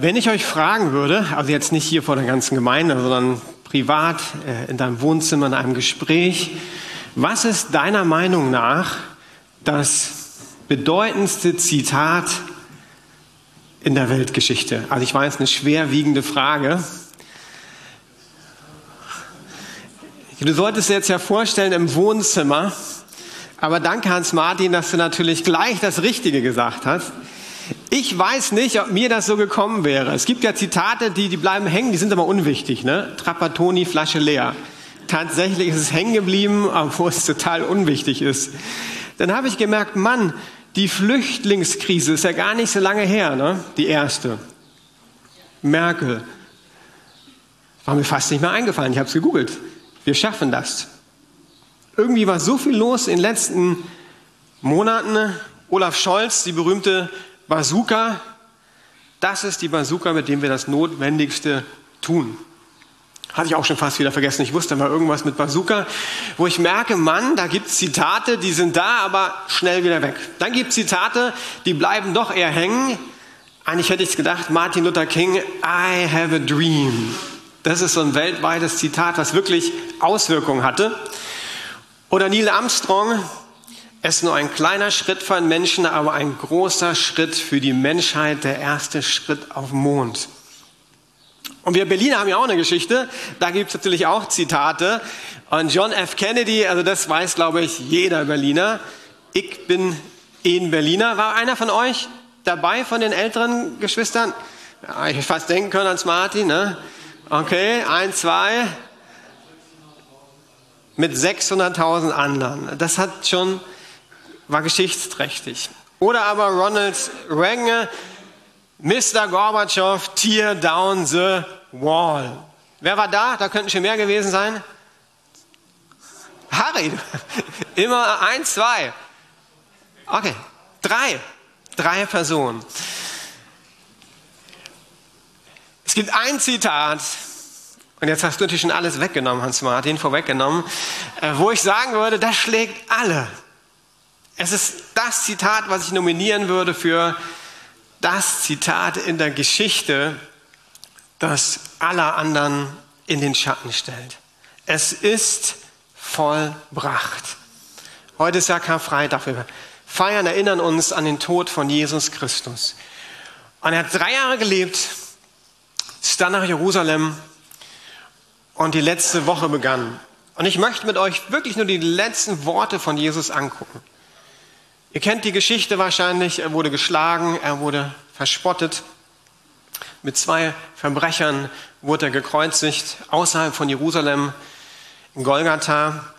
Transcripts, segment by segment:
Wenn ich euch fragen würde, also jetzt nicht hier vor der ganzen Gemeinde, sondern privat äh, in deinem Wohnzimmer in einem Gespräch, was ist deiner Meinung nach das bedeutendste Zitat in der Weltgeschichte? Also ich weiß, eine schwerwiegende Frage. Du solltest dir jetzt ja vorstellen im Wohnzimmer, aber danke Hans-Martin, dass du natürlich gleich das Richtige gesagt hast. Ich weiß nicht, ob mir das so gekommen wäre. Es gibt ja Zitate, die, die bleiben hängen, die sind aber unwichtig. Ne? Trapattoni, Flasche leer. Tatsächlich ist es hängen geblieben, obwohl es total unwichtig ist. Dann habe ich gemerkt, Mann, die Flüchtlingskrise ist ja gar nicht so lange her, ne? die erste. Merkel. War mir fast nicht mehr eingefallen, ich habe es gegoogelt. Wir schaffen das. Irgendwie war so viel los in den letzten Monaten. Olaf Scholz, die berühmte Bazooka, das ist die Bazooka, mit dem wir das Notwendigste tun. Hatte ich auch schon fast wieder vergessen. Ich wusste mal irgendwas mit Bazooka, wo ich merke, Mann, da gibt es Zitate, die sind da, aber schnell wieder weg. Dann gibt es Zitate, die bleiben doch eher hängen. Eigentlich hätte ich gedacht, Martin Luther King, I have a dream. Das ist so ein weltweites Zitat, was wirklich Auswirkungen hatte. Oder Neil Armstrong, es ist nur ein kleiner Schritt für einen Menschen, aber ein großer Schritt für die Menschheit, der erste Schritt auf den Mond. Und wir Berliner haben ja auch eine Geschichte, da gibt es natürlich auch Zitate. Und John F. Kennedy, also das weiß, glaube ich, jeder Berliner. Ich bin in Berliner. War einer von euch dabei, von den älteren Geschwistern? Ja, ich fast denken können ans Martin, ne? Okay, ein, zwei. Mit 600.000 anderen. Das hat schon war geschichtsträchtig. Oder aber Ronald Reagan, Mr. Gorbatschow, tear down the wall. Wer war da? Da könnten schon mehr gewesen sein. Harry, immer eins, zwei. Okay, drei. Drei Personen. Es gibt ein Zitat, und jetzt hast du natürlich schon alles weggenommen, Hans-Martin, vorweggenommen, äh, wo ich sagen würde, das schlägt alle. Es ist das Zitat, was ich nominieren würde für das Zitat in der Geschichte, das aller anderen in den Schatten stellt. Es ist vollbracht. Heute ist ja Karfreitag. Wir feiern, erinnern uns an den Tod von Jesus Christus. Und er hat drei Jahre gelebt, ist dann nach Jerusalem und die letzte Woche begann. Und ich möchte mit euch wirklich nur die letzten Worte von Jesus angucken. Ihr kennt die Geschichte wahrscheinlich. Er wurde geschlagen, er wurde verspottet. Mit zwei Verbrechern wurde er gekreuzigt außerhalb von Jerusalem in Golgatha.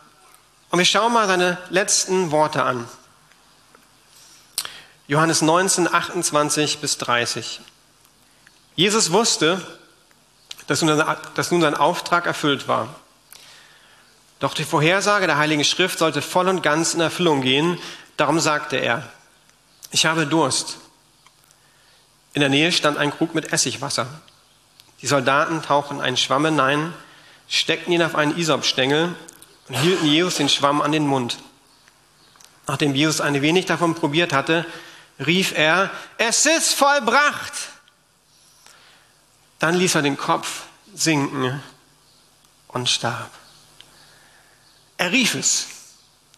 Und wir schauen mal seine letzten Worte an. Johannes 19, 28 bis 30. Jesus wusste, dass nun sein Auftrag erfüllt war. Doch die Vorhersage der Heiligen Schrift sollte voll und ganz in Erfüllung gehen, Darum sagte er, ich habe Durst. In der Nähe stand ein Krug mit Essigwasser. Die Soldaten tauchten einen Schwamm hinein, steckten ihn auf einen Isopstängel und hielten Jesus den Schwamm an den Mund. Nachdem Jesus ein wenig davon probiert hatte, rief er, es ist vollbracht. Dann ließ er den Kopf sinken und starb. Er rief es.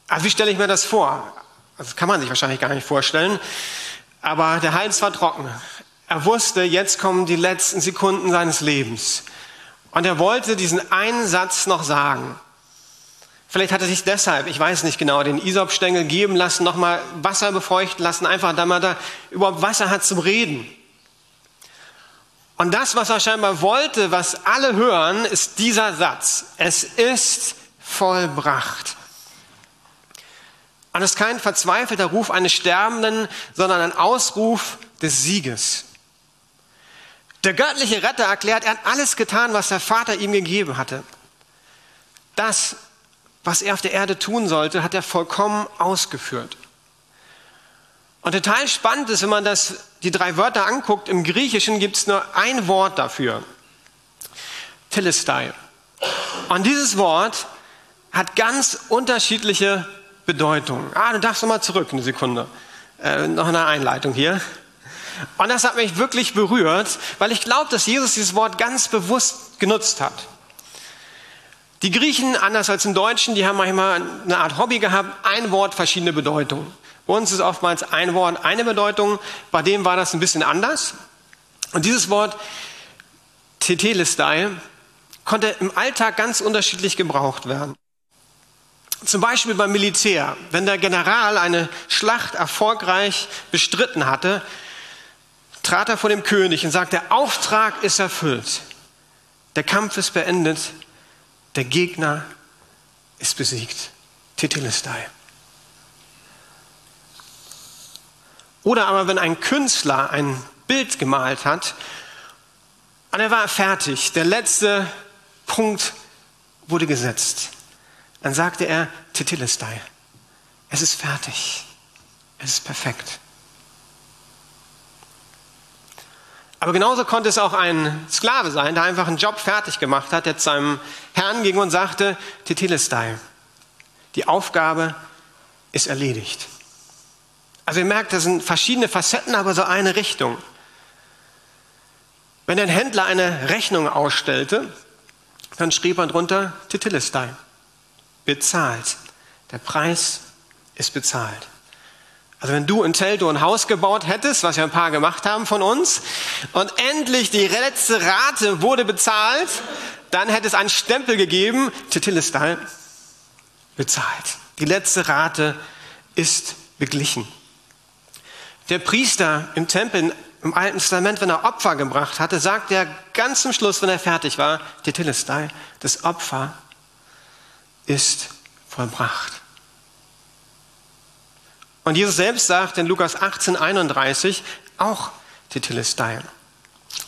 Also wie stelle ich mir das vor? Das kann man sich wahrscheinlich gar nicht vorstellen. Aber der Hals war trocken. Er wusste, jetzt kommen die letzten Sekunden seines Lebens. Und er wollte diesen einen Satz noch sagen. Vielleicht hat er sich deshalb, ich weiß nicht genau, den Isopstängel geben lassen, nochmal Wasser befeuchten lassen, einfach damit er überhaupt Wasser hat zum Reden. Und das, was er scheinbar wollte, was alle hören, ist dieser Satz. Es ist vollbracht. Und es ist kein verzweifelter Ruf eines Sterbenden, sondern ein Ausruf des Sieges. Der göttliche Retter erklärt, er hat alles getan, was der Vater ihm gegeben hatte. Das, was er auf der Erde tun sollte, hat er vollkommen ausgeführt. Und total spannend ist, wenn man das, die drei Wörter anguckt, im Griechischen gibt es nur ein Wort dafür. Telestai. Und dieses Wort hat ganz unterschiedliche Bedeutung. Ah, du darfst noch mal zurück, eine Sekunde. Äh, noch eine Einleitung hier. Und das hat mich wirklich berührt, weil ich glaube, dass Jesus dieses Wort ganz bewusst genutzt hat. Die Griechen, anders als im Deutschen, die haben manchmal eine Art Hobby gehabt, ein Wort, verschiedene Bedeutungen. Uns ist oftmals ein Wort, eine Bedeutung. Bei dem war das ein bisschen anders. Und dieses Wort Tetelestai konnte im Alltag ganz unterschiedlich gebraucht werden. Zum Beispiel beim Militär. Wenn der General eine Schlacht erfolgreich bestritten hatte, trat er vor dem König und sagte, der Auftrag ist erfüllt. Der Kampf ist beendet. Der Gegner ist besiegt. Tetelestai. Oder aber wenn ein Künstler ein Bild gemalt hat und er war fertig, der letzte Punkt wurde gesetzt, dann sagte er Tetelestai. Es ist fertig. Es ist perfekt. Aber genauso konnte es auch ein Sklave sein, der einfach einen Job fertig gemacht hat, der zu seinem Herrn ging und sagte, Tetelestai, die Aufgabe ist erledigt. Also ihr merkt, das sind verschiedene Facetten, aber so eine Richtung. Wenn ein Händler eine Rechnung ausstellte, dann schrieb er drunter Tetelestai, bezahlt. Der Preis ist bezahlt. Also wenn du in Telto ein Haus gebaut hättest, was ja ein paar gemacht haben von uns, und endlich die letzte Rate wurde bezahlt, dann hätte es einen Stempel gegeben, Tetelestai, bezahlt. Die letzte Rate ist beglichen. Der Priester im Tempel im Alten Testament, wenn er Opfer gebracht hatte, sagt er ganz zum Schluss, wenn er fertig war, Tetelestai, das Opfer ist vollbracht. Und Jesus selbst sagt in Lukas 18, 31 auch Tetelestai.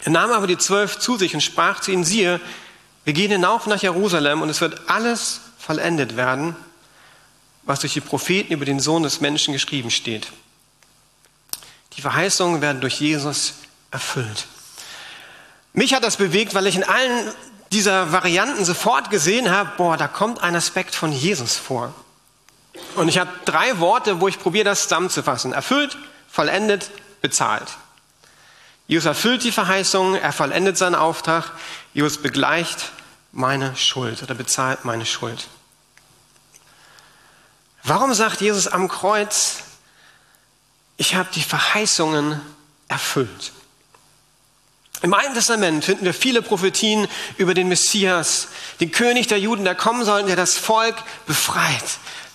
Er nahm aber die zwölf zu sich und sprach zu ihnen, siehe, wir gehen hinauf nach Jerusalem und es wird alles vollendet werden, was durch die Propheten über den Sohn des Menschen geschrieben steht. Die Verheißungen werden durch Jesus erfüllt. Mich hat das bewegt, weil ich in allen dieser Varianten sofort gesehen habe, boah, da kommt ein Aspekt von Jesus vor. Und ich habe drei Worte, wo ich probiere, das zusammenzufassen. Erfüllt, vollendet, bezahlt. Jesus erfüllt die Verheißung, er vollendet seinen Auftrag, Jesus begleicht meine Schuld oder bezahlt meine Schuld. Warum sagt Jesus am Kreuz, ich habe die Verheißungen erfüllt? Im Alten Testament finden wir viele Prophetien über den Messias, den König der Juden, der kommen soll, der das Volk befreit.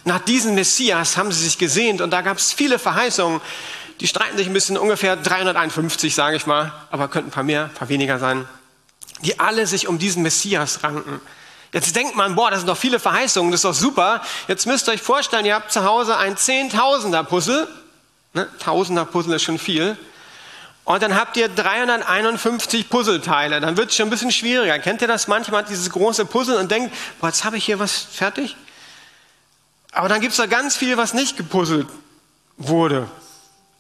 Nach diesem Messias haben sie sich gesehnt und da gab es viele Verheißungen. Die streiten sich ein bisschen, ungefähr 351, sage ich mal, aber könnten ein paar mehr, ein paar weniger sein, die alle sich um diesen Messias ranken. Jetzt denkt man, boah, das sind doch viele Verheißungen, das ist doch super. Jetzt müsst ihr euch vorstellen, ihr habt zu Hause ein Zehntausender Puzzle. Ne? Tausender Puzzle ist schon viel. Und dann habt ihr 351 Puzzleteile. Dann wird es schon ein bisschen schwieriger. Kennt ihr das manchmal, dieses große Puzzle und denkt, boah, jetzt habe ich hier was fertig? Aber dann gibt es da ganz viel, was nicht gepuzzelt wurde.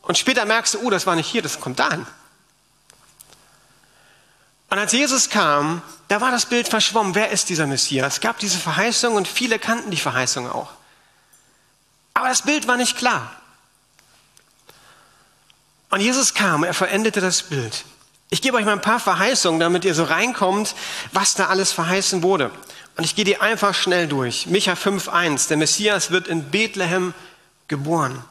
Und später merkst du, oh, das war nicht hier, das kommt da an. Und als Jesus kam, da war das Bild verschwommen. Wer ist dieser Messias? Es gab diese Verheißung und viele kannten die Verheißung auch. Aber das Bild war nicht klar. Und Jesus kam, er verendete das Bild. Ich gebe euch mal ein paar Verheißungen, damit ihr so reinkommt, was da alles verheißen wurde. Und ich gehe die einfach schnell durch. Micha 5.1, der Messias wird in Bethlehem geboren.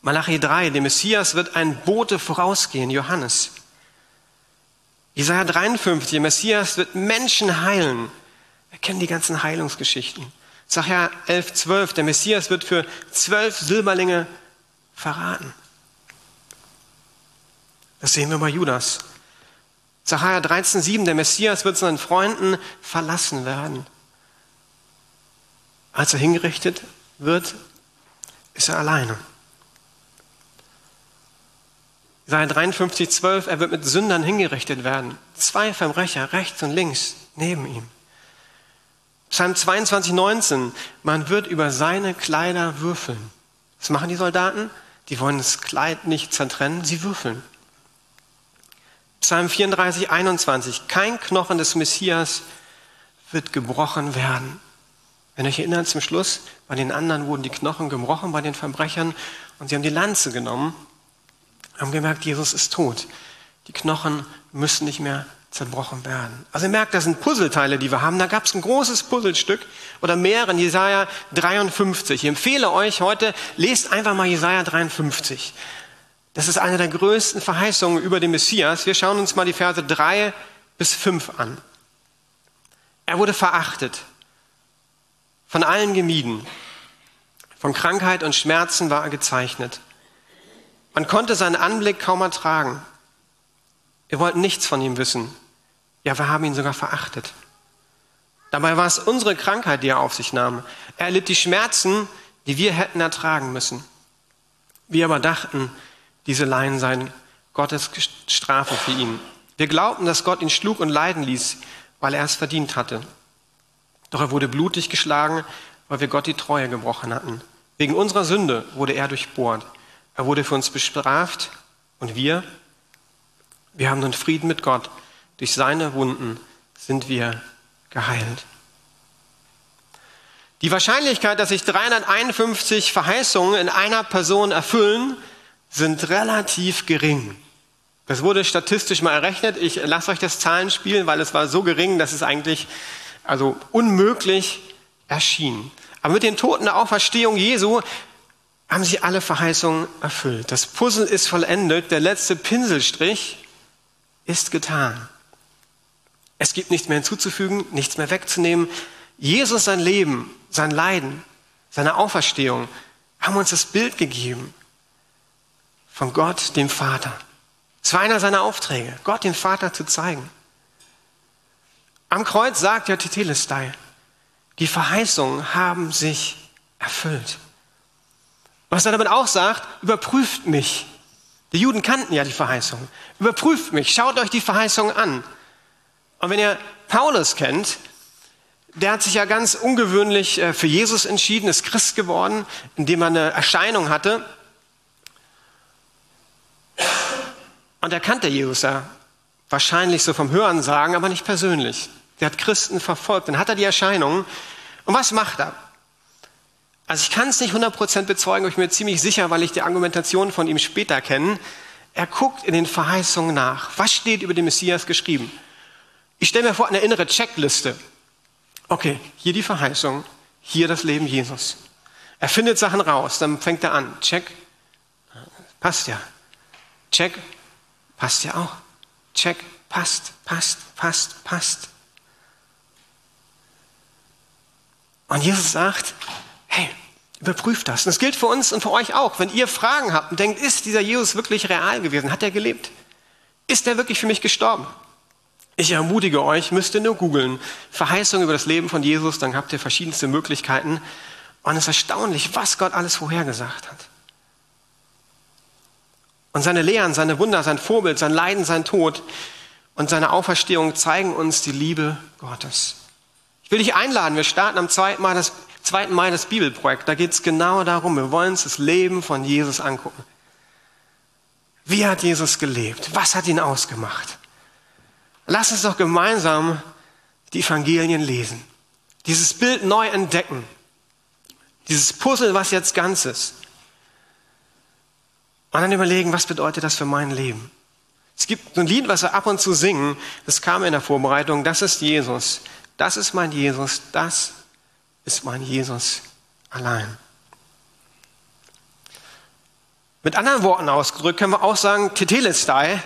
Malachi 3, dem Messias wird ein Bote vorausgehen, Johannes. Jesaja 53, der Messias wird Menschen heilen. Wir kennen die ganzen Heilungsgeschichten. Sacharja 11, 12, der Messias wird für zwölf Silberlinge verraten. Das sehen wir bei Judas. Zachariah 13,7, der Messias wird seinen Freunden verlassen werden. Als er hingerichtet wird, ist er alleine. Jesaja 53, 12, er wird mit Sündern hingerichtet werden. Zwei Verbrecher, rechts und links, neben ihm. Psalm 22, 19, man wird über seine Kleider würfeln. Was machen die Soldaten? Die wollen das Kleid nicht zertrennen, sie würfeln. Psalm 34, 21. Kein Knochen des Messias wird gebrochen werden. Wenn ihr euch erinnert, zum Schluss, bei den anderen wurden die Knochen gebrochen, bei den Verbrechern, und sie haben die Lanze genommen, haben gemerkt, Jesus ist tot. Die Knochen müssen nicht mehr zerbrochen werden. Also ihr merkt, das sind Puzzleteile, die wir haben. Da gab es ein großes Puzzlestück oder mehrere in Jesaja 53. Ich empfehle euch heute, lest einfach mal Jesaja 53. Das ist eine der größten Verheißungen über den Messias. Wir schauen uns mal die Verse 3 bis 5 an. Er wurde verachtet, von allen gemieden. Von Krankheit und Schmerzen war er gezeichnet. Man konnte seinen Anblick kaum ertragen. Wir wollten nichts von ihm wissen. Ja, wir haben ihn sogar verachtet. Dabei war es unsere Krankheit, die er auf sich nahm. Er erlitt die Schmerzen, die wir hätten ertragen müssen. Wir aber dachten, diese Leiden seien Gottes Strafe für ihn. Wir glaubten, dass Gott ihn schlug und leiden ließ, weil er es verdient hatte. Doch er wurde blutig geschlagen, weil wir Gott die Treue gebrochen hatten. Wegen unserer Sünde wurde er durchbohrt. Er wurde für uns bestraft und wir, wir haben nun Frieden mit Gott. Durch seine Wunden sind wir geheilt. Die Wahrscheinlichkeit, dass sich 351 Verheißungen in einer Person erfüllen, sind relativ gering. Das wurde statistisch mal errechnet. Ich lasse euch das Zahlenspiel, weil es war so gering, dass es eigentlich also unmöglich erschien. Aber mit den Toten der Auferstehung Jesu haben sich alle Verheißungen erfüllt. Das Puzzle ist vollendet, der letzte Pinselstrich ist getan. Es gibt nichts mehr hinzuzufügen, nichts mehr wegzunehmen. Jesus, sein Leben, sein Leiden, seine Auferstehung haben uns das Bild gegeben von Gott, dem Vater. Es war einer seiner Aufträge, Gott, dem Vater zu zeigen. Am Kreuz sagt ja Tetelestai, die Verheißungen haben sich erfüllt. Was er damit auch sagt, überprüft mich. Die Juden kannten ja die Verheißung. Überprüft mich, schaut euch die Verheißung an. Und wenn ihr Paulus kennt, der hat sich ja ganz ungewöhnlich äh, für Jesus entschieden, ist Christ geworden, indem er eine Erscheinung hatte. Und er kannte Jesus ja wahrscheinlich so vom Hören sagen, aber nicht persönlich. Der hat Christen verfolgt. Dann hat er die Erscheinung. Und was macht er? Also ich kann es nicht 100% bezeugen, aber ich bin mir ziemlich sicher, weil ich die Argumentation von ihm später kenne. Er guckt in den Verheißungen nach. Was steht über den Messias geschrieben? Ich stelle mir vor, eine innere Checkliste. Okay, hier die Verheißung, hier das Leben Jesus. Er findet Sachen raus, dann fängt er an. Check, passt ja. Check, passt ja auch. Check, passt, passt, passt, passt. Und Jesus sagt, hey, überprüft das. Und das gilt für uns und für euch auch. Wenn ihr Fragen habt und denkt, ist dieser Jesus wirklich real gewesen? Hat er gelebt? Ist er wirklich für mich gestorben? Ich ermutige euch, müsst ihr nur googeln. Verheißung über das Leben von Jesus, dann habt ihr verschiedenste Möglichkeiten. Und es ist erstaunlich, was Gott alles vorhergesagt hat. Und seine Lehren, seine Wunder, sein Vorbild, sein Leiden, sein Tod und seine Auferstehung zeigen uns die Liebe Gottes. Ich will dich einladen, wir starten am 2. Mai das, 2. Mai das Bibelprojekt. Da geht es genau darum, wir wollen uns das Leben von Jesus angucken. Wie hat Jesus gelebt? Was hat ihn ausgemacht? Lass uns doch gemeinsam die Evangelien lesen. Dieses Bild neu entdecken. Dieses Puzzle, was jetzt ganz ist. Und dann überlegen, was bedeutet das für mein Leben? Es gibt so ein Lied, was wir ab und zu singen, das kam in der Vorbereitung, das ist Jesus. Das ist mein Jesus, das ist mein Jesus allein. Mit anderen Worten ausgedrückt können wir auch sagen, Tetelestai,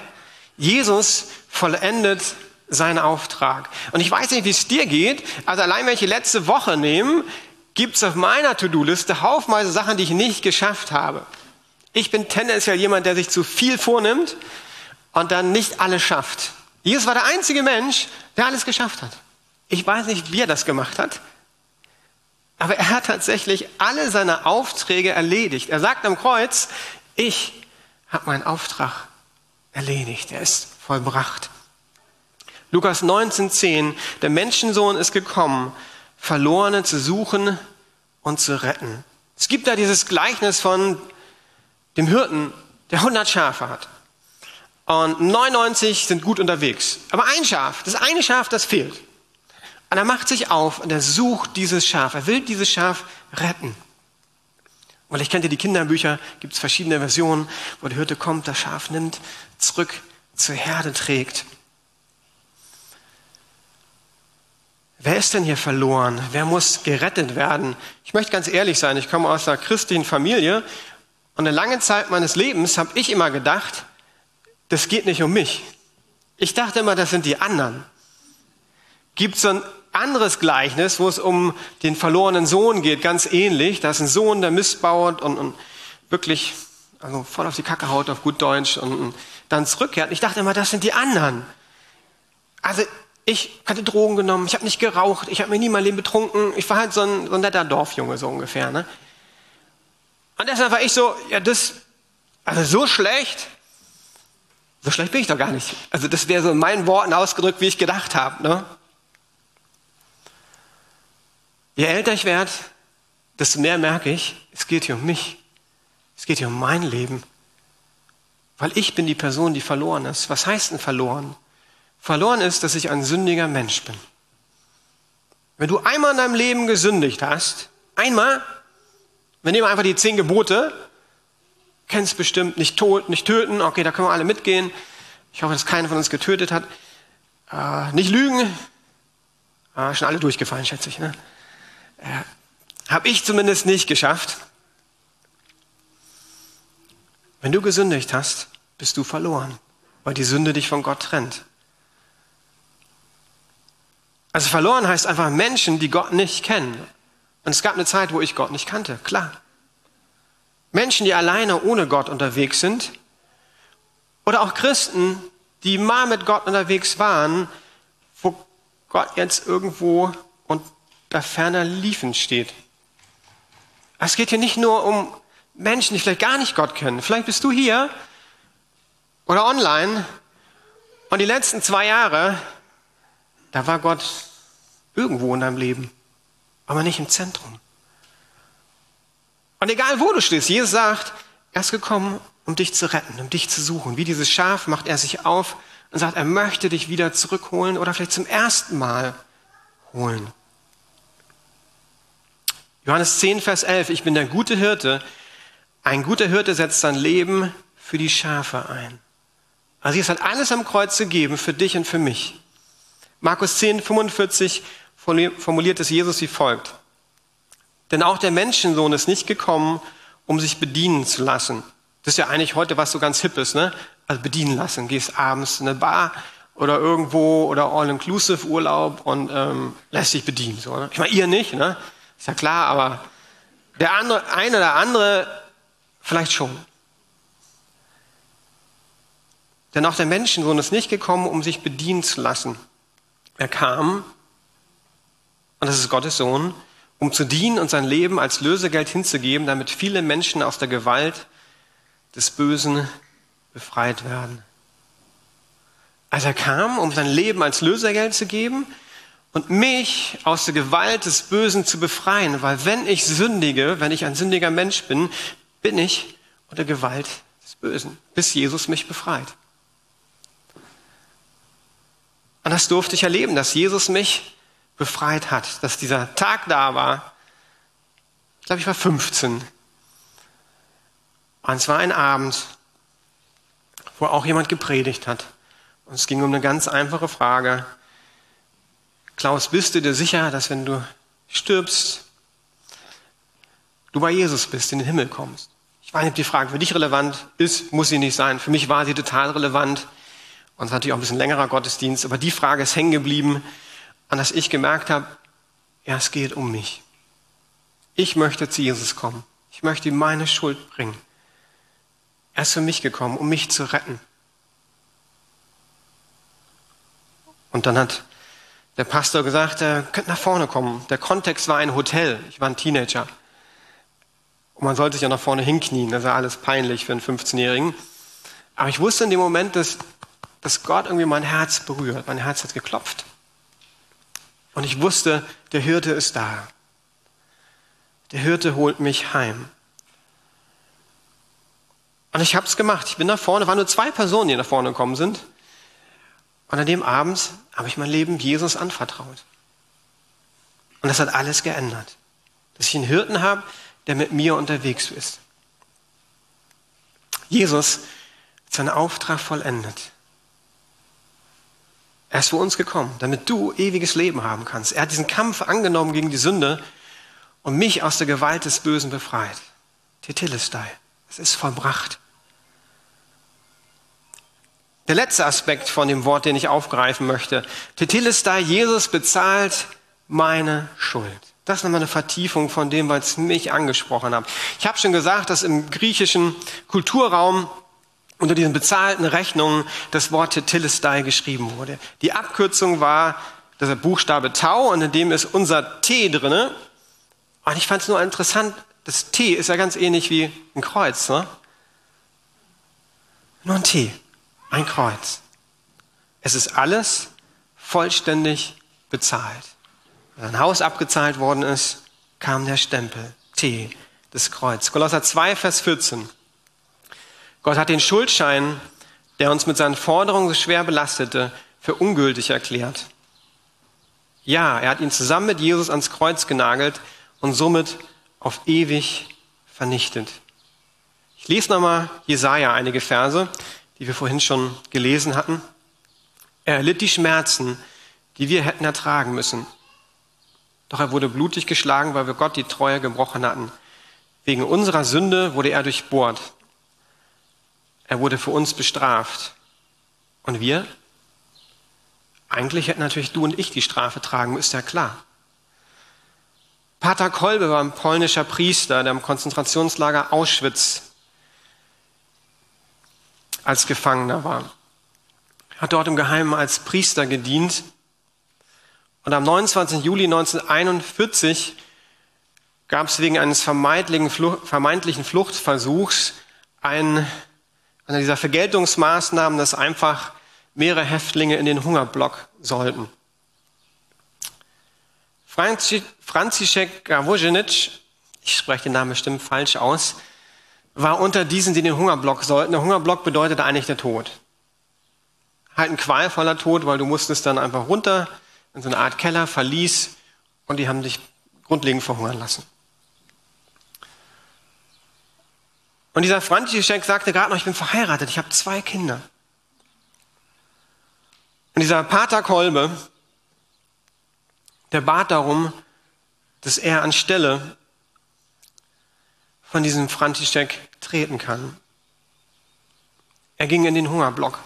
Jesus vollendet seinen Auftrag. Und ich weiß nicht, wie es dir geht, also allein wenn ich die letzte Woche nehme, gibt es auf meiner To-Do-Liste haufenweise Sachen, die ich nicht geschafft habe. Ich bin tendenziell jemand, der sich zu viel vornimmt und dann nicht alles schafft. Jesus war der einzige Mensch, der alles geschafft hat. Ich weiß nicht, wie er das gemacht hat, aber er hat tatsächlich alle seine Aufträge erledigt. Er sagt am Kreuz, ich habe meinen Auftrag erledigt. Er ist vollbracht. Lukas 19,10, der Menschensohn ist gekommen, Verlorene zu suchen und zu retten. Es gibt da dieses Gleichnis von dem Hirten, der 100 Schafe hat. Und 99 sind gut unterwegs. Aber ein Schaf, das eine Schaf, das fehlt. Und er macht sich auf und er sucht dieses Schaf. Er will dieses Schaf retten. Und ich kennt ihr die Kinderbücher, gibt es verschiedene Versionen, wo der Hirte kommt, das Schaf nimmt, zurück zur Herde trägt. Wer ist denn hier verloren? Wer muss gerettet werden? Ich möchte ganz ehrlich sein, ich komme aus einer christlichen Familie und eine lange Zeit meines Lebens habe ich immer gedacht, das geht nicht um mich. Ich dachte immer, das sind die anderen. Gibt so ein anderes Gleichnis, wo es um den verlorenen Sohn geht, ganz ähnlich. Da ist ein Sohn, der Mist baut und, und wirklich also voll auf die Kacke haut, auf gut Deutsch, und, und dann zurückkehrt. Und ich dachte immer, das sind die anderen. Also ich hatte Drogen genommen, ich habe nicht geraucht, ich habe mir nie mein Leben betrunken. Ich war halt so ein, so ein netter Dorfjunge, so ungefähr. Ne? Und deshalb war ich so, ja, das, also so schlecht, so schlecht bin ich doch gar nicht. Also das wäre so in meinen Worten ausgedrückt, wie ich gedacht habe. Ne? Je älter ich werde, desto mehr merke ich, es geht hier um mich. Es geht hier um mein Leben. Weil ich bin die Person, die verloren ist. Was heißt denn verloren? Verloren ist, dass ich ein sündiger Mensch bin. Wenn du einmal in deinem Leben gesündigt hast, einmal, wir nehmen einfach die zehn Gebote, kennst bestimmt, nicht tot, nicht töten, okay, da können wir alle mitgehen. Ich hoffe, dass keiner von uns getötet hat. Äh, nicht lügen, äh, schon alle durchgefallen, schätze ich. Ne? Äh, Habe ich zumindest nicht geschafft. Wenn du gesündigt hast, bist du verloren, weil die Sünde dich von Gott trennt. Also verloren heißt einfach Menschen, die Gott nicht kennen. Und es gab eine Zeit, wo ich Gott nicht kannte, klar. Menschen, die alleine ohne Gott unterwegs sind. Oder auch Christen, die mal mit Gott unterwegs waren, wo Gott jetzt irgendwo unter ferner Liefen steht. Es geht hier nicht nur um Menschen, die vielleicht gar nicht Gott kennen. Vielleicht bist du hier oder online und die letzten zwei Jahre da war Gott irgendwo in deinem Leben, aber nicht im Zentrum. Und egal wo du stehst, Jesus sagt, er ist gekommen, um dich zu retten, um dich zu suchen. Wie dieses Schaf macht er sich auf und sagt, er möchte dich wieder zurückholen oder vielleicht zum ersten Mal holen. Johannes 10, Vers 11, ich bin der gute Hirte. Ein guter Hirte setzt sein Leben für die Schafe ein. Also Jesus hat alles am Kreuz gegeben für dich und für mich. Markus 10, 45 formuliert es Jesus wie folgt. Denn auch der Menschensohn ist nicht gekommen, um sich bedienen zu lassen. Das ist ja eigentlich heute was so ganz Hippes, ne? Also bedienen lassen. Gehst abends in eine Bar oder irgendwo oder All-Inclusive Urlaub und ähm, lässt dich bedienen. So, ne? Ich meine, ihr nicht, ne? Ist ja klar, aber der andere, eine oder andere vielleicht schon. Denn auch der Menschensohn ist nicht gekommen, um sich bedienen zu lassen, er kam, und das ist Gottes Sohn, um zu dienen und sein Leben als Lösegeld hinzugeben, damit viele Menschen aus der Gewalt des Bösen befreit werden. Also er kam, um sein Leben als Lösegeld zu geben und mich aus der Gewalt des Bösen zu befreien, weil wenn ich sündige, wenn ich ein sündiger Mensch bin, bin ich unter Gewalt des Bösen, bis Jesus mich befreit. Und das durfte ich erleben, dass Jesus mich befreit hat, dass dieser Tag da war. Ich glaube, ich war 15. Und es war ein Abend, wo auch jemand gepredigt hat. Und es ging um eine ganz einfache Frage. Klaus, bist du dir sicher, dass wenn du stirbst, du bei Jesus bist, in den Himmel kommst? Ich weiß nicht, ob die Frage für dich relevant ist, muss sie nicht sein. Für mich war sie total relevant. Und es ist natürlich auch ein bisschen längerer Gottesdienst, aber die Frage ist hängen geblieben, an das ich gemerkt habe, ja, es geht um mich. Ich möchte zu Jesus kommen. Ich möchte ihm meine Schuld bringen. Er ist für mich gekommen, um mich zu retten. Und dann hat der Pastor gesagt, er könnte nach vorne kommen. Der Kontext war ein Hotel. Ich war ein Teenager. Und man sollte sich ja nach vorne hinknien. Das war alles peinlich für einen 15-Jährigen. Aber ich wusste in dem Moment, dass dass Gott irgendwie mein Herz berührt. Mein Herz hat geklopft. Und ich wusste, der Hirte ist da. Der Hirte holt mich heim. Und ich habe es gemacht. Ich bin nach vorne, waren nur zwei Personen, die nach vorne gekommen sind. Und an dem Abend habe ich mein Leben Jesus anvertraut. Und das hat alles geändert. Dass ich einen Hirten habe, der mit mir unterwegs ist. Jesus hat seinen Auftrag vollendet. Er ist für uns gekommen, damit du ewiges Leben haben kannst. Er hat diesen Kampf angenommen gegen die Sünde und mich aus der Gewalt des Bösen befreit. Tetelestai. Es ist vollbracht. Der letzte Aspekt von dem Wort, den ich aufgreifen möchte. Tetelestai, Jesus bezahlt meine Schuld. Das ist nochmal eine Vertiefung von dem, was mich angesprochen hat. Ich habe schon gesagt, dass im griechischen Kulturraum unter diesen bezahlten Rechnungen das Wort Tetelestai geschrieben wurde. Die Abkürzung war der Buchstabe Tau und in dem ist unser T drinne. Und ich fand es nur interessant, das T ist ja ganz ähnlich wie ein Kreuz. Ne? Nur ein T, ein Kreuz. Es ist alles vollständig bezahlt. Wenn ein Haus abgezahlt worden ist, kam der Stempel T, das Kreuz. Kolosser 2, Vers 14. Gott hat den Schuldschein, der uns mit seinen Forderungen so schwer belastete, für ungültig erklärt. Ja, er hat ihn zusammen mit Jesus ans Kreuz genagelt und somit auf ewig vernichtet. Ich lese nochmal Jesaja einige Verse, die wir vorhin schon gelesen hatten. Er erlitt die Schmerzen, die wir hätten ertragen müssen. Doch er wurde blutig geschlagen, weil wir Gott die Treue gebrochen hatten. Wegen unserer Sünde wurde er durchbohrt. Er wurde für uns bestraft. Und wir? Eigentlich hätten natürlich du und ich die Strafe tragen, ist ja klar. Pater Kolbe war ein polnischer Priester, der im Konzentrationslager Auschwitz als Gefangener war. Er hat dort im Geheimen als Priester gedient. Und am 29. Juli 1941 gab es wegen eines vermeintlichen Fluchtversuchs ein einer dieser Vergeltungsmaßnahmen, dass einfach mehrere Häftlinge in den Hungerblock sollten. Franziszek Gawozenic, ich spreche den Namen bestimmt falsch aus, war unter diesen, die den Hungerblock sollten. Der Hungerblock bedeutete eigentlich der Tod. Halt ein qualvoller Tod, weil du musstest dann einfach runter in so eine Art Keller, verließ und die haben dich grundlegend verhungern lassen. Und dieser František sagte gerade noch, ich bin verheiratet, ich habe zwei Kinder. Und dieser Pater Kolbe, der bat darum, dass er anstelle von diesem František treten kann. Er ging in den Hungerblock.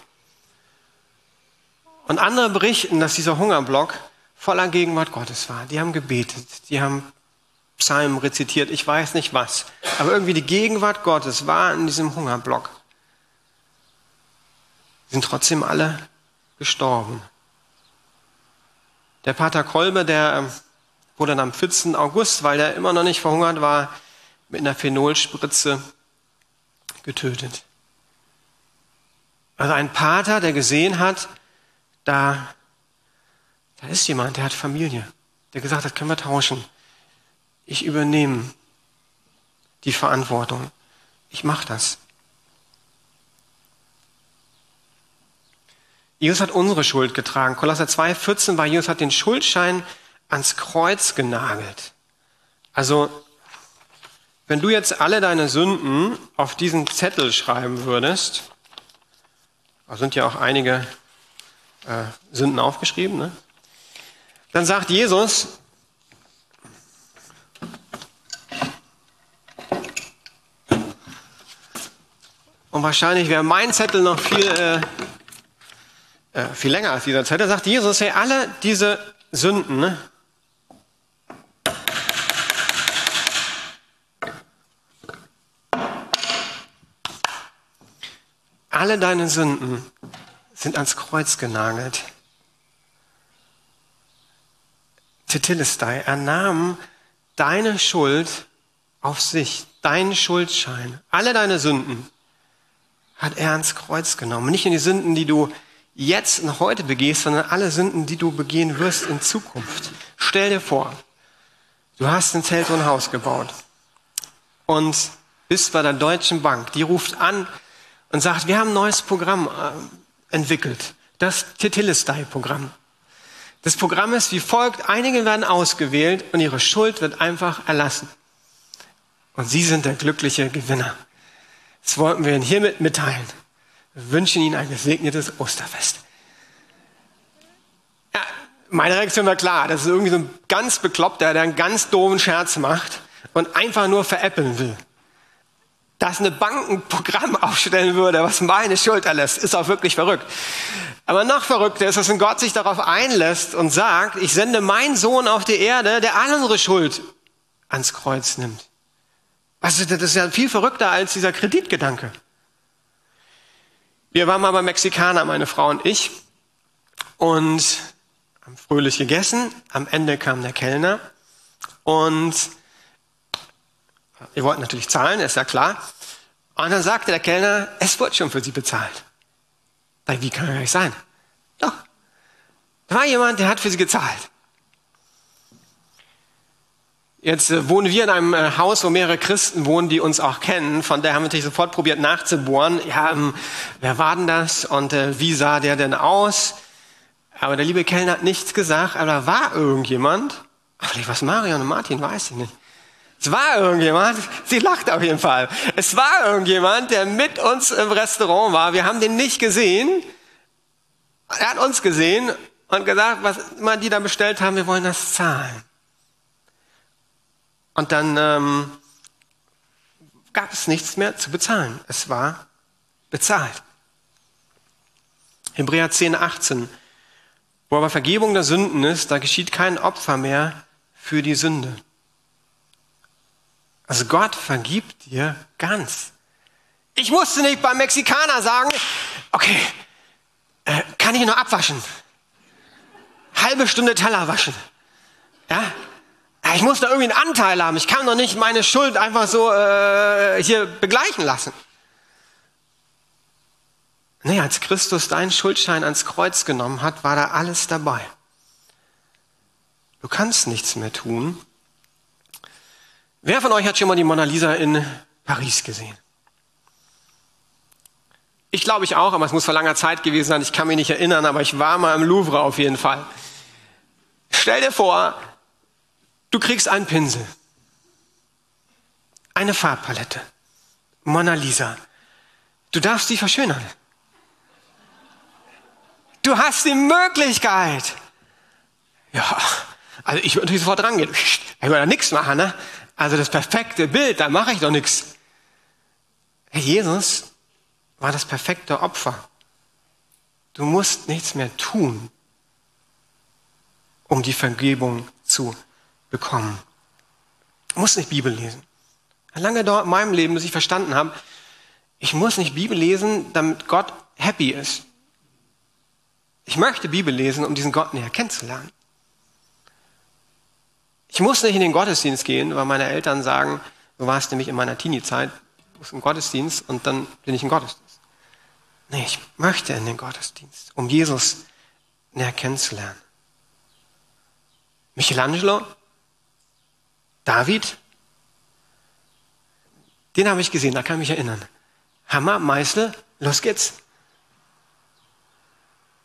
Und andere berichten, dass dieser Hungerblock voller Gegenwart Gottes war. Die haben gebetet, die haben Psalmen rezitiert, ich weiß nicht was. Aber irgendwie die Gegenwart Gottes war in diesem Hungerblock. Sind trotzdem alle gestorben. Der Pater Kolbe, der ähm, wurde dann am 14. August, weil er immer noch nicht verhungert war, mit einer Phenolspritze getötet. Also ein Pater, der gesehen hat, da, da ist jemand, der hat Familie, der gesagt hat, können wir tauschen ich übernehme die Verantwortung. Ich mache das. Jesus hat unsere Schuld getragen. Kolosser 2,14 war, Jesus hat den Schuldschein ans Kreuz genagelt. Also, wenn du jetzt alle deine Sünden auf diesen Zettel schreiben würdest, da sind ja auch einige äh, Sünden aufgeschrieben, ne? dann sagt Jesus, Und wahrscheinlich wäre mein Zettel noch viel, äh, äh, viel länger als dieser Zettel. Sagt Jesus, hey, alle diese Sünden, ne? alle deine Sünden sind ans Kreuz genagelt. Tetelestai, er nahm deine Schuld auf sich, deinen Schuldschein, alle deine Sünden hat er ans Kreuz genommen. Nicht nur die Sünden, die du jetzt und heute begehst, sondern alle Sünden, die du begehen wirst in Zukunft. Stell dir vor, du hast ein Zelt und ein Haus gebaut und bist bei der Deutschen Bank. Die ruft an und sagt, wir haben ein neues Programm äh, entwickelt. Das Tetelestai-Programm. Das Programm ist wie folgt. Einige werden ausgewählt und ihre Schuld wird einfach erlassen. Und sie sind der glückliche Gewinner. Das wollten wir Ihnen hiermit mitteilen. Wir wünschen Ihnen ein gesegnetes Osterfest. Ja, meine Reaktion war klar. Das ist irgendwie so ein ganz Bekloppter, der einen ganz doofen Scherz macht und einfach nur veräppeln will. Dass eine Bank ein Programm aufstellen würde, was meine Schuld erlässt, ist auch wirklich verrückt. Aber noch verrückter ist, dass ein Gott sich darauf einlässt und sagt, ich sende meinen Sohn auf die Erde, der all unsere Schuld ans Kreuz nimmt. Also das ist ja viel verrückter als dieser Kreditgedanke. Wir waren mal bei Mexikaner, meine Frau und ich, und haben fröhlich gegessen. Am Ende kam der Kellner und wir wollten natürlich zahlen, ist ja klar. Und dann sagte der Kellner, es wird schon für Sie bezahlt. Weil wie kann nicht sein? Doch. Da war jemand, der hat für Sie gezahlt. Jetzt äh, wohnen wir in einem äh, Haus, wo mehrere Christen wohnen, die uns auch kennen. Von daher haben wir natürlich sofort probiert nachzubohren. Ja, ähm, wer war denn das und äh, wie sah der denn aus? Aber der liebe Kellner hat nichts gesagt, aber da war irgendjemand. Aber was Marion und Martin weiß ich nicht. Es war irgendjemand, sie lacht auf jeden Fall. Es war irgendjemand, der mit uns im Restaurant war. Wir haben den nicht gesehen. Er hat uns gesehen und gesagt, was immer die da bestellt haben, wir wollen das zahlen. Und dann ähm, gab es nichts mehr zu bezahlen. Es war bezahlt. Hebräer 10, 18. Wo aber Vergebung der Sünden ist, da geschieht kein Opfer mehr für die Sünde. Also Gott vergibt dir ganz. Ich musste nicht beim Mexikaner sagen, okay, äh, kann ich nur abwaschen? Halbe Stunde Teller waschen. Ja? Ich muss da irgendwie einen Anteil haben. Ich kann doch nicht meine Schuld einfach so äh, hier begleichen lassen. Nee, als Christus deinen Schuldschein ans Kreuz genommen hat, war da alles dabei. Du kannst nichts mehr tun, Wer von euch hat schon mal die Mona Lisa in Paris gesehen? Ich glaube ich auch, aber es muss vor langer Zeit gewesen sein. Ich kann mich nicht erinnern, aber ich war mal im Louvre auf jeden Fall. Stell dir vor, du kriegst einen Pinsel, eine Farbpalette, Mona Lisa. Du darfst sie verschönern. Du hast die Möglichkeit. Ja, also ich würde natürlich sofort rangehen. Ich würde da nichts machen, ne? Also das perfekte Bild, da mache ich doch nichts. Jesus war das perfekte Opfer. Du musst nichts mehr tun, um die Vergebung zu bekommen. Du musst nicht Bibel lesen. Lange dauert in meinem Leben, bis ich verstanden habe, ich muss nicht Bibel lesen, damit Gott happy ist. Ich möchte Bibel lesen, um diesen Gott näher kennenzulernen. Ich muss nicht in den Gottesdienst gehen, weil meine Eltern sagen, du warst nämlich in meiner Teenie-Zeit, du musst im Gottesdienst und dann bin ich im Gottesdienst. Nee, ich möchte in den Gottesdienst, um Jesus näher kennenzulernen. Michelangelo, David, den habe ich gesehen, da kann ich mich erinnern. Hammer, Meißel, los geht's.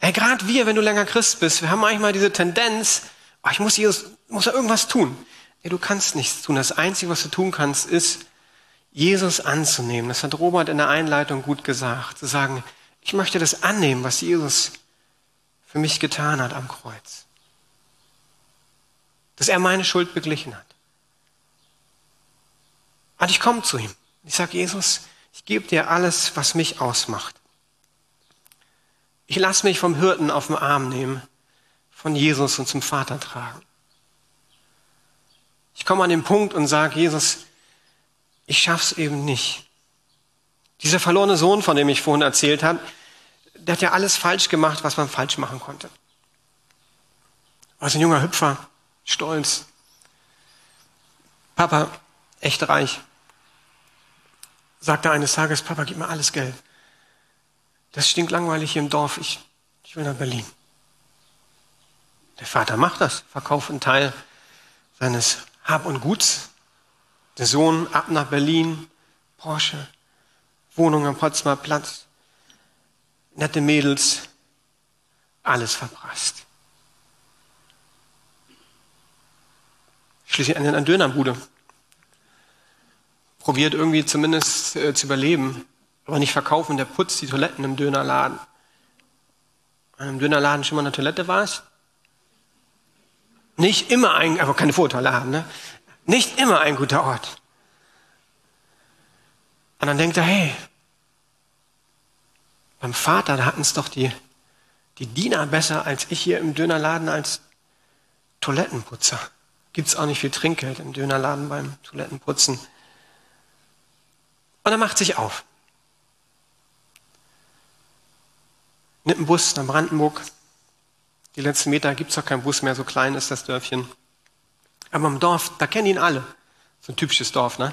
Ey, gerade wir, wenn du länger Christ bist, wir haben manchmal diese Tendenz, oh, ich muss, Jesus, muss da irgendwas tun. Nee, du kannst nichts tun. Das Einzige, was du tun kannst, ist, Jesus anzunehmen. Das hat Robert in der Einleitung gut gesagt. Zu sagen, ich möchte das annehmen, was Jesus für mich getan hat am Kreuz. Dass er meine Schuld beglichen hat. Und ich komme zu ihm. Ich sage, Jesus, ich gebe dir alles, was mich ausmacht. Ich lasse mich vom Hirten auf den Arm nehmen von Jesus und zum Vater tragen. Ich komme an den Punkt und sage, Jesus, ich schaff's eben nicht. Dieser verlorene Sohn, von dem ich vorhin erzählt habe, der hat ja alles falsch gemacht, was man falsch machen konnte. Also ein junger Hüpfer, stolz. Papa, echt reich sagte eines Tages, Papa, gib mir alles Geld. Das stinkt langweilig hier im Dorf, ich, ich will nach Berlin. Der Vater macht das, verkauft einen Teil seines Hab und Guts. Der Sohn ab nach Berlin, Porsche, Wohnung am Potsdamer Platz, nette Mädels, alles verprasst. Schließlich an einer Dönerbude Probiert irgendwie zumindest äh, zu überleben, aber nicht verkaufen. Der putzt die Toiletten im Dönerladen. Wenn im Dönerladen schon mal eine Toilette warst? Nicht immer ein, aber keine Vorurteile haben, ne? Nicht immer ein guter Ort. Und dann denkt er, hey, beim Vater, da hatten es doch die, die Diener besser als ich hier im Dönerladen als Toilettenputzer. Gibt es auch nicht viel Trinkgeld im Dönerladen beim Toilettenputzen. Und er macht sich auf. Nimmt einen Bus nach Brandenburg. Die letzten Meter gibt es doch keinen Bus mehr, so klein ist das Dörfchen. Aber im Dorf, da kennen ihn alle. So ein typisches Dorf, ne?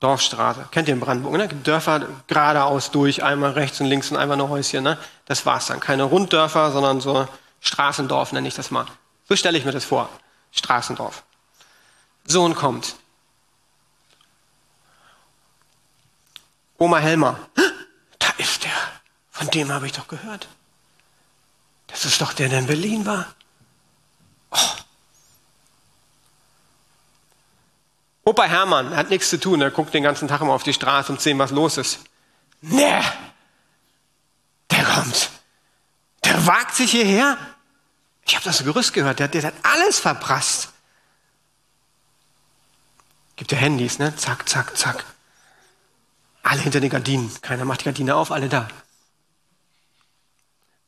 Dorfstraße. Kennt ihr in Brandenburg, ne? Gibt Dörfer geradeaus durch, einmal rechts und links und einmal noch Häuschen, ne? Das war's dann. Keine Runddörfer, sondern so Straßendorf nenne ich das mal. So stelle ich mir das vor. Straßendorf. Sohn kommt. Oma Helmer. Da ist der. Von dem habe ich doch gehört. Das ist doch der, der in Berlin war. Oh, Opa Hermann hat nichts zu tun, er guckt den ganzen Tag immer auf die Straße, zu sehen, was los ist. Nee, der kommt. Der wagt sich hierher. Ich habe das Gerüst gehört, der, der hat alles verprasst. Gibt ja Handys, ne? Zack, zack, zack. Alle hinter den Gardinen. Keiner macht die Gardine auf, alle da.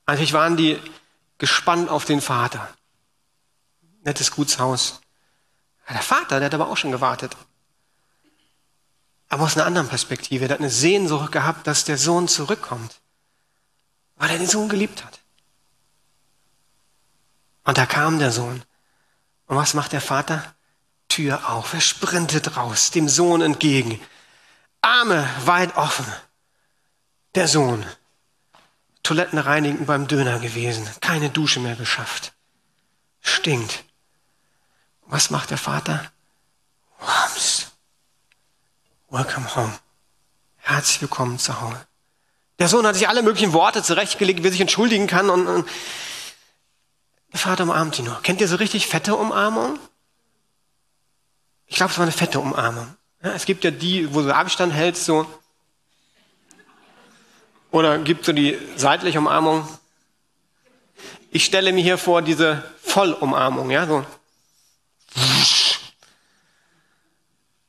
Eigentlich waren die gespannt auf den Vater. Nettes Gutshaus. Der Vater, der hat aber auch schon gewartet. Aber aus einer anderen Perspektive. Der hat eine Sehnsucht gehabt, dass der Sohn zurückkommt. Weil er den Sohn geliebt hat. Und da kam der Sohn. Und was macht der Vater? Tür auf. Er sprintet raus, dem Sohn entgegen. Arme weit offen. Der Sohn. Toiletten reinigen beim Döner gewesen. Keine Dusche mehr geschafft. Stinkt. Was macht der Vater? Wams. Welcome home. Herzlich willkommen zu Hause. Der Sohn hat sich alle möglichen Worte zurechtgelegt, wie er sich entschuldigen kann und, und der Vater umarmt ihn nur. Kennt ihr so richtig fette Umarmung? Ich glaube, es war eine fette Umarmung. Es gibt ja die, wo du Abstand hältst, so. Oder gibt so die seitliche Umarmung. Ich stelle mir hier vor diese Vollumarmung, ja, so.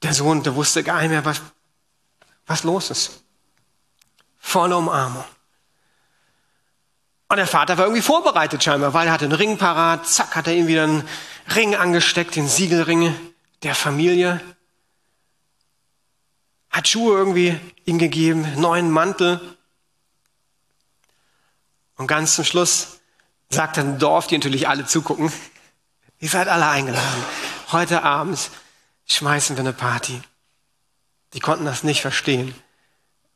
Der Sohn, der wusste gar nicht mehr, was, was los ist. Volle Umarmung. Und der Vater war irgendwie vorbereitet scheinbar, weil er hatte einen Ring parat. Zack, hat er ihm wieder einen Ring angesteckt, den Siegelring der Familie. Hat Schuhe irgendwie ihm gegeben, neuen Mantel. Und ganz zum Schluss sagt im Dorf, die natürlich alle zugucken, Ihr seid alle eingeladen. Heute Abend schmeißen wir eine Party. Die konnten das nicht verstehen,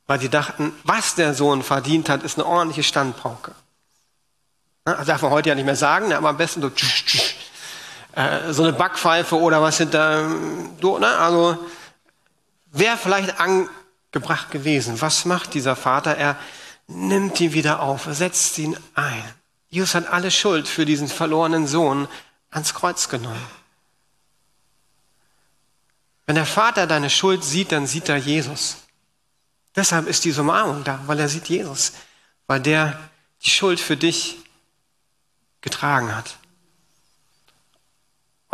weil sie dachten, was der Sohn verdient hat, ist eine ordentliche Standpauke. Das darf man heute ja nicht mehr sagen, aber am besten so, tsch, tsch, äh, so eine Backpfeife oder was hinter, so, ne? also wäre vielleicht angebracht gewesen. Was macht dieser Vater? Er nimmt ihn wieder auf, setzt ihn ein. Jesus hat alle Schuld für diesen verlorenen Sohn ans Kreuz genommen. Wenn der Vater deine Schuld sieht, dann sieht er Jesus. Deshalb ist diese Umarmung da, weil er sieht Jesus, weil der die Schuld für dich getragen hat.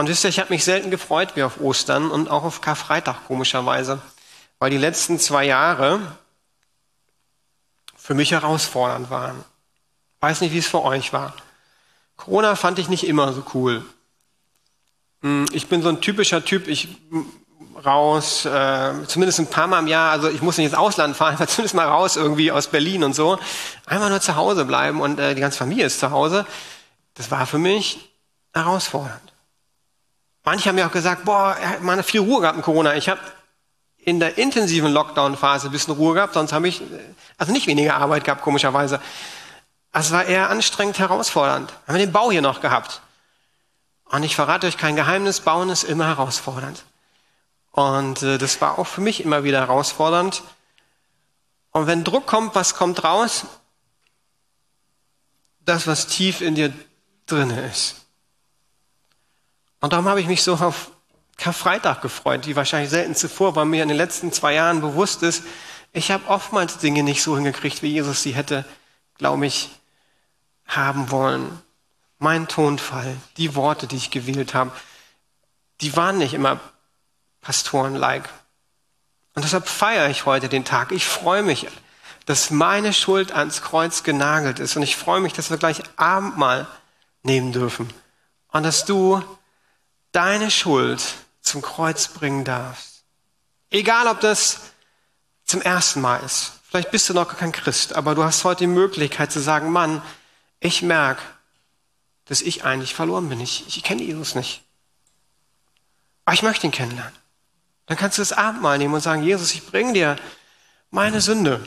Und wisst ihr, ich habe mich selten gefreut wie auf Ostern und auch auf Karfreitag komischerweise, weil die letzten zwei Jahre für mich herausfordernd waren. Weiß nicht, wie es für euch war. Corona fand ich nicht immer so cool. Hm, ich bin so ein typischer Typ, ich raus, äh, zumindest ein paar Mal im Jahr, also ich muss nicht ins Ausland fahren, aber zumindest mal raus irgendwie aus Berlin und so. Einfach nur zu Hause bleiben und äh, die ganze Familie ist zu Hause. Das war für mich herausfordernd. Manche haben mir auch gesagt, boah, er hat viel Ruhe gehabt in Corona. Ich habe in der intensiven Lockdown-Phase ein bisschen Ruhe gehabt, sonst habe ich also nicht weniger Arbeit gehabt, komischerweise. Es war eher anstrengend herausfordernd. Haben wir den Bau hier noch gehabt. Und ich verrate euch kein Geheimnis, Bauen ist immer herausfordernd. Und äh, das war auch für mich immer wieder herausfordernd. Und wenn Druck kommt, was kommt raus? Das, was tief in dir drinne ist. Und darum habe ich mich so auf Karfreitag gefreut, wie wahrscheinlich selten zuvor, weil mir in den letzten zwei Jahren bewusst ist, ich habe oftmals Dinge nicht so hingekriegt, wie Jesus sie hätte, glaube ich, haben wollen. Mein Tonfall, die Worte, die ich gewählt habe, die waren nicht immer Pastoren-like. Und deshalb feiere ich heute den Tag. Ich freue mich, dass meine Schuld ans Kreuz genagelt ist. Und ich freue mich, dass wir gleich Abendmahl nehmen dürfen. Und dass du deine Schuld zum Kreuz bringen darfst. Egal, ob das zum ersten Mal ist. Vielleicht bist du noch kein Christ, aber du hast heute die Möglichkeit zu sagen, Mann, ich merke, dass ich eigentlich verloren bin. Ich, ich kenne Jesus nicht. Aber ich möchte ihn kennenlernen. Dann kannst du das Abendmahl nehmen und sagen, Jesus, ich bringe dir meine Sünde.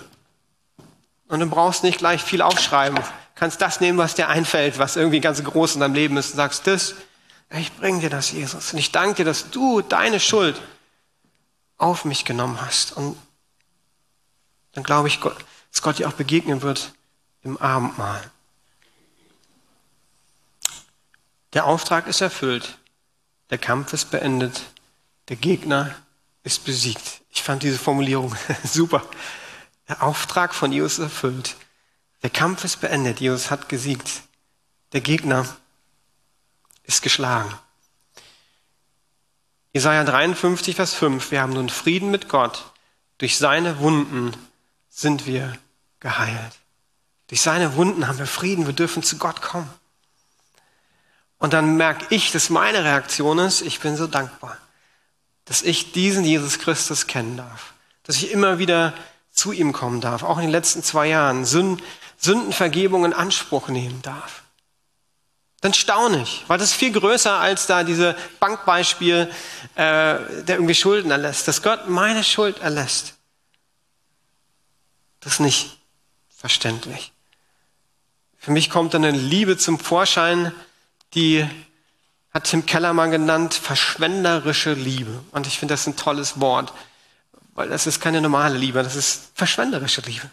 Und du brauchst nicht gleich viel aufschreiben. Du kannst das nehmen, was dir einfällt, was irgendwie ganz groß in deinem Leben ist und sagst, das, ich bringe dir das, Jesus. Und ich danke dir, dass du deine Schuld auf mich genommen hast. Und dann glaube ich, dass Gott dir auch begegnen wird im Abendmahl. Der Auftrag ist erfüllt. Der Kampf ist beendet. Der Gegner ist besiegt. Ich fand diese Formulierung super. Der Auftrag von Jesus ist erfüllt. Der Kampf ist beendet. Jesus hat gesiegt. Der Gegner ist geschlagen. Jesaja 53, Vers 5. Wir haben nun Frieden mit Gott. Durch seine Wunden sind wir geheilt. Durch seine Wunden haben wir Frieden. Wir dürfen zu Gott kommen. Und dann merke ich, dass meine Reaktion ist, ich bin so dankbar, dass ich diesen Jesus Christus kennen darf. Dass ich immer wieder zu ihm kommen darf, auch in den letzten zwei Jahren, Sündenvergebung in Anspruch nehmen darf. Dann staune ich, weil das ist viel größer als da diese Bankbeispiel, äh, der irgendwie Schulden erlässt, dass Gott meine Schuld erlässt. Das ist nicht verständlich. Für mich kommt dann eine Liebe zum Vorschein, die hat Tim Keller mal genannt, verschwenderische Liebe. Und ich finde das ein tolles Wort. Weil das ist keine normale Liebe, das ist verschwenderische Liebe.